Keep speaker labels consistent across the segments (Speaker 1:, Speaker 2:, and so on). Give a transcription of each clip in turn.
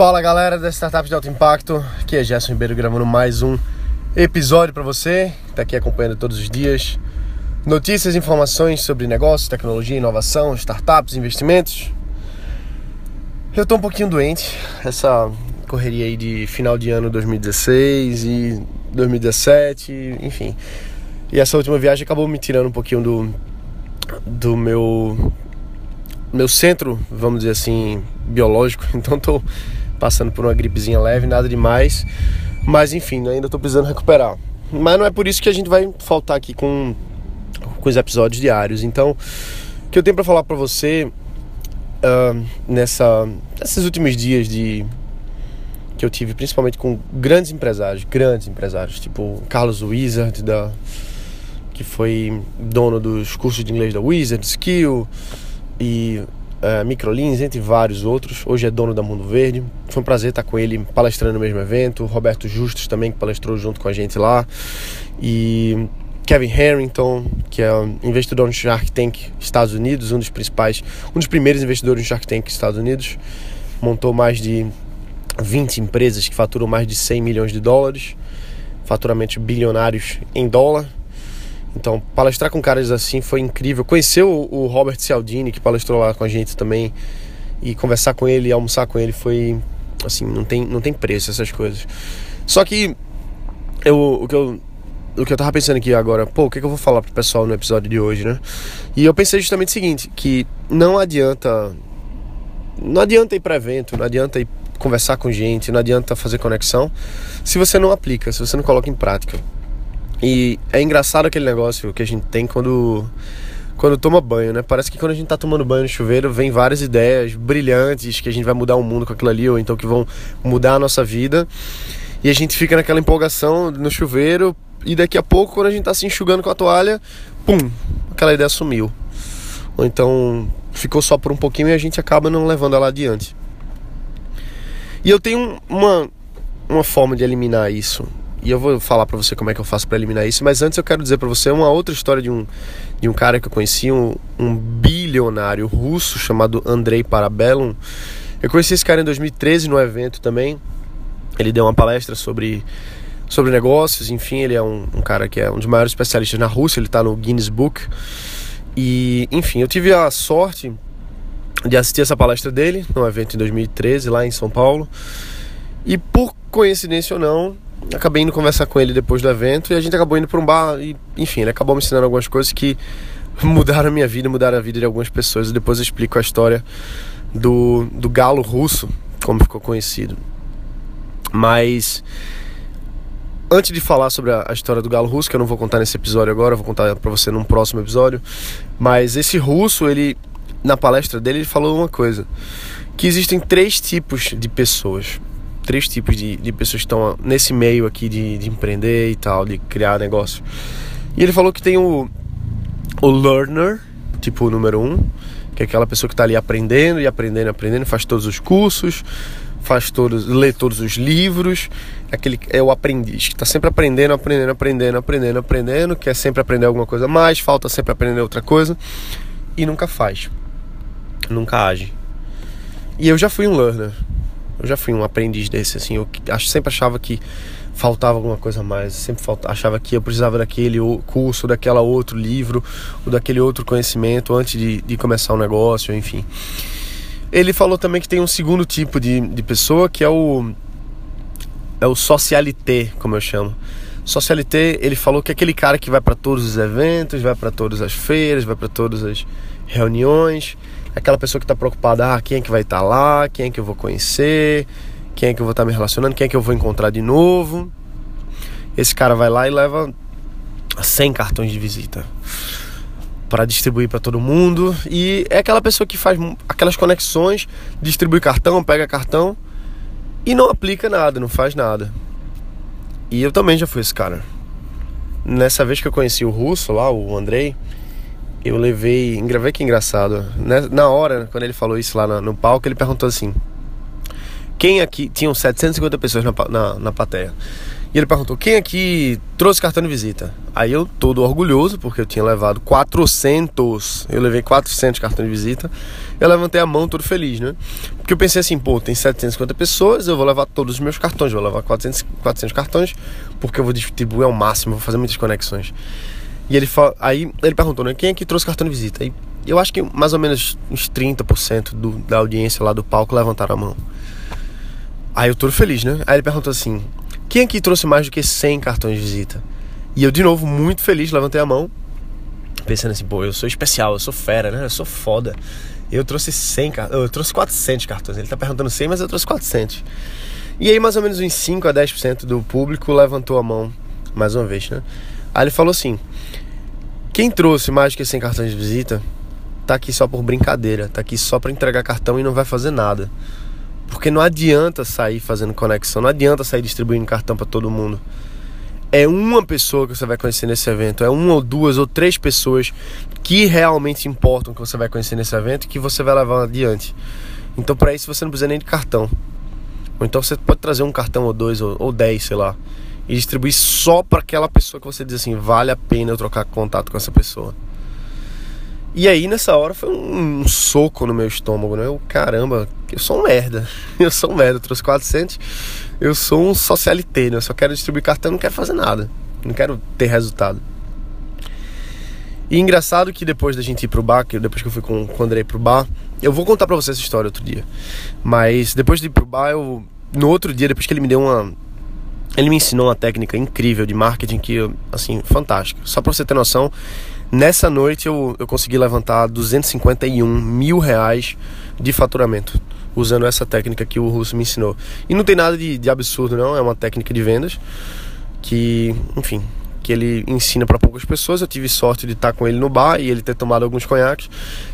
Speaker 1: Fala galera das startups de alto impacto, aqui é Gerson Ribeiro gravando mais um episódio para você está aqui acompanhando todos os dias. Notícias, informações sobre negócios, tecnologia, inovação, startups, investimentos. Eu estou um pouquinho doente, essa correria aí de final de ano 2016 e 2017, enfim. E essa última viagem acabou me tirando um pouquinho do, do meu meu centro, vamos dizer assim, biológico. Então estou passando por uma gripezinha leve, nada demais. Mas enfim, ainda estou precisando recuperar. Mas não é por isso que a gente vai faltar aqui com, com os episódios diários. Então, o que eu tenho para falar para você uh, nessa, nesses últimos dias de que eu tive, principalmente com grandes empresários, grandes empresários, tipo Carlos Wizard, da, que foi dono dos cursos de inglês da Wizard, Skill e uh, Microlins, entre vários outros. Hoje é dono da Mundo Verde. Foi um prazer estar com ele palestrando no mesmo evento. Roberto Justus também, que palestrou junto com a gente lá. E Kevin Harrington, que é investidor no Shark Tank Estados Unidos, um dos principais, um dos primeiros investidores no Shark Tank Estados Unidos. Montou mais de 20 empresas que faturam mais de 100 milhões de dólares, faturamentos bilionários em dólar. Então, palestrar com caras assim foi incrível. Conhecer o, o Robert Cialdini, que palestrou lá com a gente também, e conversar com ele, almoçar com ele foi assim, não tem, não tem preço essas coisas. Só que eu, o que eu o que eu tava pensando aqui agora, pô, o que, que eu vou falar pro pessoal no episódio de hoje, né? E eu pensei justamente o seguinte, que não adianta não adianta ir para evento, não adianta ir conversar com gente, não adianta fazer conexão se você não aplica, se você não coloca em prática. E é engraçado aquele negócio que a gente tem quando quando toma banho, né? Parece que quando a gente tá tomando banho no chuveiro, vem várias ideias brilhantes que a gente vai mudar o mundo com aquilo ali, ou então que vão mudar a nossa vida. E a gente fica naquela empolgação no chuveiro, e daqui a pouco, quando a gente tá se enxugando com a toalha, pum, aquela ideia sumiu. Ou então ficou só por um pouquinho e a gente acaba não levando ela adiante. E eu tenho uma, uma forma de eliminar isso e eu vou falar para você como é que eu faço para eliminar isso, mas antes eu quero dizer para você uma outra história de um, de um cara que eu conheci, um, um bilionário russo chamado Andrei Parabellum. Eu conheci esse cara em 2013 no evento também. Ele deu uma palestra sobre, sobre negócios, enfim, ele é um, um cara que é um dos maiores especialistas na Rússia, ele está no Guinness Book. E, enfim, eu tive a sorte de assistir essa palestra dele no evento em 2013 lá em São Paulo. E por coincidência ou não, acabei indo conversar com ele depois do evento e a gente acabou indo para um bar e, enfim, ele acabou me ensinando algumas coisas que mudaram a minha vida, mudaram a vida de algumas pessoas e depois eu explico a história do, do galo russo, como ficou conhecido. Mas antes de falar sobre a, a, história do galo russo, que eu não vou contar nesse episódio agora, vou contar para você num próximo episódio, mas esse russo, ele na palestra dele, ele falou uma coisa, que existem três tipos de pessoas três tipos de, de pessoas que estão nesse meio aqui de, de empreender e tal, de criar negócio. E ele falou que tem o, o learner, tipo o número um, que é aquela pessoa que está ali aprendendo e aprendendo, aprendendo, faz todos os cursos, faz todos, lê todos os livros. Aquele é o aprendiz que está sempre aprendendo, aprendendo, aprendendo, aprendendo, aprendendo, quer sempre aprender alguma coisa mais, falta sempre aprender outra coisa e nunca faz, nunca age. E eu já fui um learner. Eu já fui um aprendiz desse, assim. Eu sempre achava que faltava alguma coisa a mais. Sempre faltava, achava que eu precisava daquele curso, daquela outro livro, ou daquele outro conhecimento antes de, de começar o um negócio, enfim. Ele falou também que tem um segundo tipo de, de pessoa que é o é o socialité, como eu chamo. Socialité, ele falou que é aquele cara que vai para todos os eventos, vai para todas as feiras, vai para todas as reuniões, aquela pessoa que está preocupada, ah, quem é que vai estar tá lá, quem é que eu vou conhecer, quem é que eu vou estar tá me relacionando, quem é que eu vou encontrar de novo. Esse cara vai lá e leva 100 cartões de visita para distribuir para todo mundo e é aquela pessoa que faz aquelas conexões, distribui cartão, pega cartão e não aplica nada, não faz nada. E eu também já fui esse cara. Nessa vez que eu conheci o russo lá, o Andrei, eu levei. Engravei que engraçado. Né, na hora, quando ele falou isso lá no, no palco, ele perguntou assim: Quem aqui. Tinham 750 pessoas na, na, na plateia. E ele perguntou: quem aqui trouxe cartão de visita? Aí eu, todo orgulhoso, porque eu tinha levado 400, eu levei 400 cartões de visita. Eu levantei a mão todo feliz, né? Porque eu pensei assim: pô, tem 750 pessoas, eu vou levar todos os meus cartões, vou levar 400, 400 cartões, porque eu vou distribuir ao máximo, vou fazer muitas conexões. E ele aí ele perguntou, né? Quem aqui trouxe cartão de visita? Aí eu acho que mais ou menos uns 30% do, da audiência lá do palco levantaram a mão. Aí eu tô feliz, né? Aí ele perguntou assim: quem aqui trouxe mais do que 100 cartões de visita? E eu, de novo, muito feliz, levantei a mão, pensando assim, pô, eu sou especial, eu sou fera, né? Eu sou foda. Eu trouxe 100, eu trouxe 400 cartões. Ele tá perguntando 100, mas eu trouxe 400. E aí, mais ou menos uns 5 a 10% do público levantou a mão, mais uma vez, né? Aí ele falou assim: quem trouxe que 100 cartões de visita tá aqui só por brincadeira, tá aqui só para entregar cartão e não vai fazer nada. Porque não adianta sair fazendo conexão, não adianta sair distribuindo cartão para todo mundo. É uma pessoa que você vai conhecer nesse evento, é uma ou duas ou três pessoas que realmente importam que você vai conhecer nesse evento e que você vai levar adiante. Então, para isso, você não precisa nem de cartão. Ou então, você pode trazer um cartão ou dois ou, ou dez, sei lá, e distribuir só para aquela pessoa que você diz assim: vale a pena eu trocar contato com essa pessoa. E aí nessa hora foi um, soco no meu estômago, né? Eu, caramba, eu sou um merda. Eu sou um merda, eu trouxe 400. Eu sou um socialité, né? Eu só quero distribuir cartão, não quero fazer nada. Não quero ter resultado. E engraçado que depois da gente ir pro bar, que depois que eu fui com, com o André pro bar, eu vou contar pra você essa história outro dia. Mas depois de ir pro bar, eu. No outro dia, depois que ele me deu uma. Ele me ensinou uma técnica incrível de marketing que, assim, fantástica. Só pra você ter noção, Nessa noite eu, eu consegui levantar 251 mil reais de faturamento usando essa técnica que o Russo me ensinou. E não tem nada de, de absurdo, não. É uma técnica de vendas que, enfim, que ele ensina para poucas pessoas. Eu tive sorte de estar com ele no bar e ele ter tomado alguns conhaques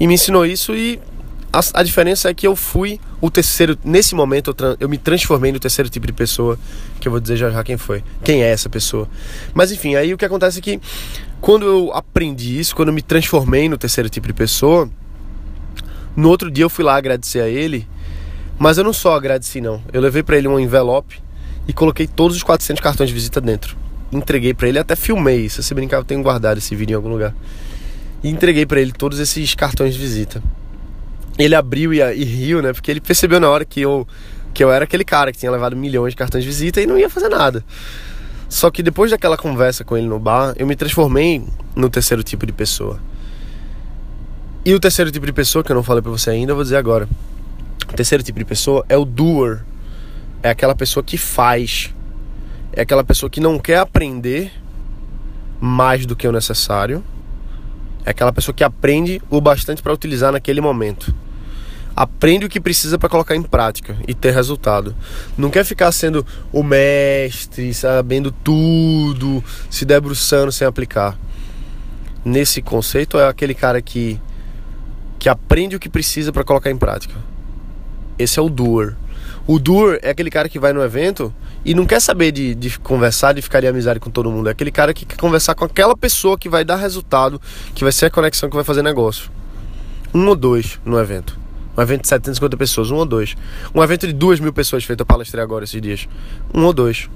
Speaker 1: e me ensinou isso e a, a, diferença é que eu fui o terceiro. Nesse momento, eu, eu, me transformei no terceiro tipo de pessoa. Que eu vou dizer já já quem foi. Quem é essa pessoa. Mas enfim, aí o que acontece é que quando eu aprendi isso, quando eu me transformei no terceiro tipo de pessoa, no outro dia eu fui lá agradecer a ele. Mas eu não só agradeci, não. Eu levei para ele um envelope e coloquei todos os 400 cartões de visita dentro. Entreguei para ele, até filmei. Se você brincar, eu tenho guardado esse vídeo em algum lugar. E entreguei para ele todos esses cartões de visita ele abriu e, e, riu, né? Porque ele percebeu na hora que eu, que eu era aquele cara que tinha levado milhões de cartões de visita e não ia fazer nada. Só que depois daquela conversa com ele no bar, eu me transformei no terceiro tipo de pessoa. E o terceiro tipo de pessoa, que eu não falei pra você ainda, eu vou dizer agora. O terceiro tipo de pessoa é o doer. É aquela pessoa que faz. É aquela pessoa que não quer aprender mais do que o necessário. É aquela pessoa que aprende o bastante para utilizar naquele momento aprende o que precisa para colocar em prática e ter resultado. Não quer ficar sendo o mestre, sabendo tudo, se debruçando sem aplicar. Nesse conceito é aquele cara que que aprende o que precisa para colocar em prática. Esse é o doer. O doer é aquele cara que vai no evento e não quer saber de, de conversar, de ficar de amizade com todo mundo. É aquele cara que quer conversar com aquela pessoa que vai dar resultado, que vai ser a conexão que vai fazer negócio. Um ou dois no evento. Um evento de 750 pessoas, um ou dois. Um evento de duas mil pessoas feito a palestrei agora esses dias. Um ou dois.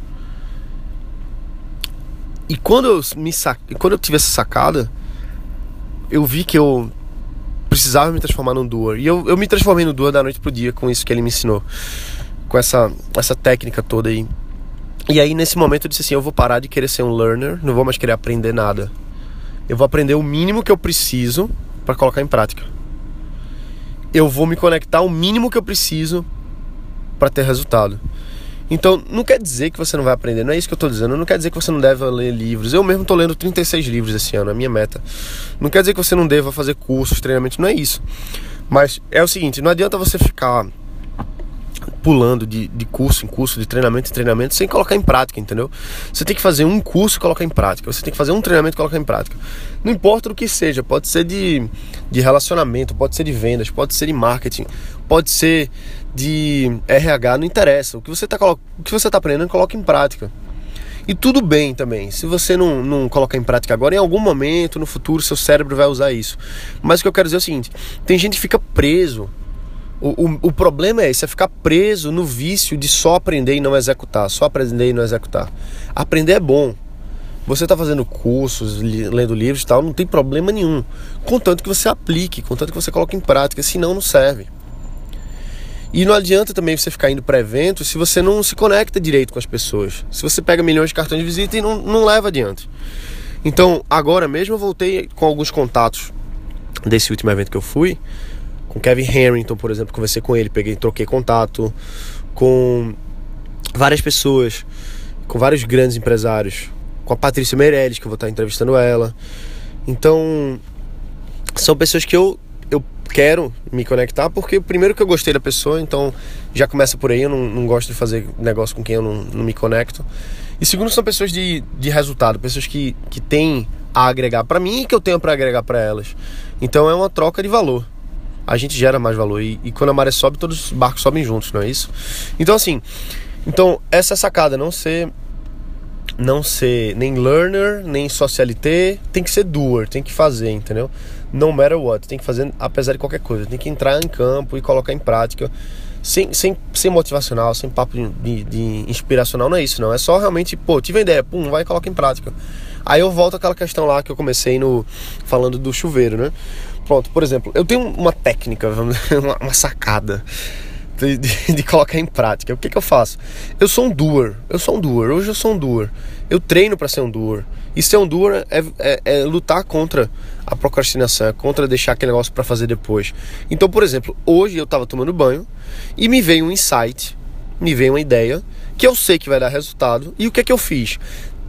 Speaker 1: E quando eu, me sac... quando eu tive essa sacada, eu vi que eu precisava me transformar num doer. E eu, eu me transformei no doer da noite pro dia com isso que ele me ensinou. Com essa, essa técnica toda aí. E aí nesse momento eu disse assim, eu vou parar de querer ser um learner, não vou mais querer aprender nada. Eu vou aprender o mínimo que eu preciso para colocar em prática eu vou me conectar o mínimo que eu preciso para ter resultado. Então, não quer dizer que você não vai aprender, não é isso que eu estou dizendo. Não quer dizer que você não deve ler livros. Eu mesmo estou lendo 36 livros esse ano, é a minha meta. Não quer dizer que você não deva fazer cursos, treinamentos, não é isso. Mas é o seguinte, não adianta você ficar pulando de, de curso em curso, de treinamento em treinamento, sem colocar em prática, entendeu? Você tem que fazer um curso e colocar em prática. Você tem que fazer um treinamento e colocar em prática. Não importa o que seja, pode ser de, de relacionamento, pode ser de vendas, pode ser de marketing, pode ser de RH, não interessa. O que você está tá aprendendo, coloca em prática. E tudo bem também, se você não, não colocar em prática agora, em algum momento no futuro seu cérebro vai usar isso. Mas o que eu quero dizer é o seguinte: tem gente que fica preso O, o, o problema é esse, é ficar preso no vício de só aprender e não executar, só aprender e não executar. Aprender é bom. Você está fazendo cursos, lendo livros e tal, não tem problema nenhum. Contanto que você aplique, contanto que você coloque em prática, senão não serve. E não adianta também você ficar indo para eventos se você não se conecta direito com as pessoas. Se você pega milhões de cartões de visita e não, não leva adiante. Então, agora mesmo eu voltei com alguns contatos desse último evento que eu fui com Kevin Harrington, por exemplo, conversei com ele, peguei, troquei contato com várias pessoas, com vários grandes empresários, com a Patrícia Meirelles, que eu vou estar entrevistando ela. Então, são pessoas que eu, eu quero me conectar, porque primeiro que eu gostei da pessoa, então já começa por aí, eu não, não gosto de fazer negócio com quem eu não, não me conecto. E segundo, são pessoas de, de resultado, pessoas que, que têm a agregar para mim e que eu tenho para agregar para elas. Então é uma troca de valor a gente gera mais valor. E, e, quando a maré sobe, todos os barcos sobem juntos, não é isso? Então, assim, então essa sacada, não ser não ser nem learner, nem socialité, tem que ser doer, tem que fazer, entendeu? No matter what, tem que fazer apesar de qualquer coisa, tem que entrar em campo e colocar em prática. Sem, sem, sem motivacional, sem papo de, de inspiracional, não é isso, não. É só realmente, pô, tive a ideia, pum, vai e coloca em prática. Aí eu volto àquela questão lá que eu comecei no falando do chuveiro, né? Pronto, por exemplo, eu tenho uma técnica, uma, sacada de, de, de, colocar em prática. O que, que eu faço? Eu sou um doer, eu sou um doer, hoje eu sou um doer. Eu treino para ser um doer. E ser um doer é, é, é, lutar contra a procrastinação, é contra deixar aquele negócio para fazer depois. Então, por exemplo, hoje eu estava tomando banho e me veio um insight, me veio uma ideia que eu sei que vai dar resultado. E o que que eu fiz?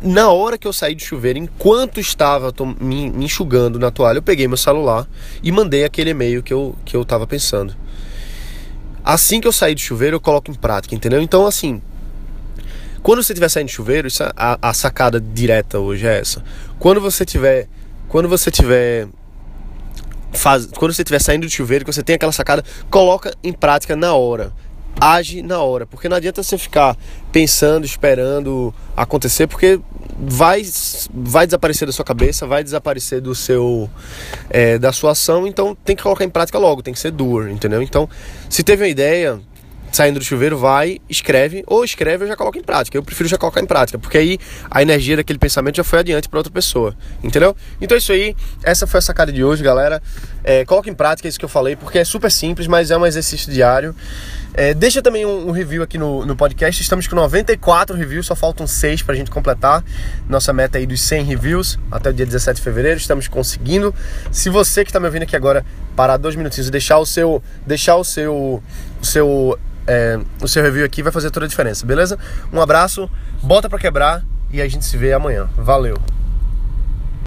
Speaker 1: Na hora que eu saí do chuveiro, enquanto estava me, enxugando na toalha, eu peguei meu celular e mandei aquele e-mail que eu, que eu tava pensando. Assim que eu saí do chuveiro, eu coloco em prática, entendeu? Então, assim, quando você estiver saindo do chuveiro, é a, a, sacada direta hoje é essa. Quando você tiver. Quando você tiver. Faz, quando você estiver saindo do chuveiro, que você tem aquela sacada, coloca em prática na hora age na hora, porque não adianta você ficar pensando, esperando acontecer, porque vai, vai desaparecer da sua cabeça, vai desaparecer do seu é, da sua ação, então tem que colocar em prática logo, tem que ser doer, entendeu? Então, se teve uma ideia, saindo do chuveiro, vai, escreve, ou escreve ou já coloca em prática. Eu prefiro já colocar em prática, porque aí a energia daquele pensamento já foi adiante para outra pessoa, entendeu? Então é isso aí, essa foi a sacada de hoje, galera. É, coloca em prática isso que eu falei, porque é super simples, mas é um exercício diário. É, deixa também um, um, review aqui no, no podcast. Estamos com 94 reviews, só faltam 6 para a gente completar nossa meta aí dos 100 reviews até o dia 17 de fevereiro. Estamos conseguindo. Se você que está me ouvindo aqui agora parar dois minutinhos e deixar o seu, deixar o seu, o seu, é, o seu review aqui, vai fazer toda a diferença, beleza? Um abraço, bota para quebrar e a gente se vê amanhã. Valeu.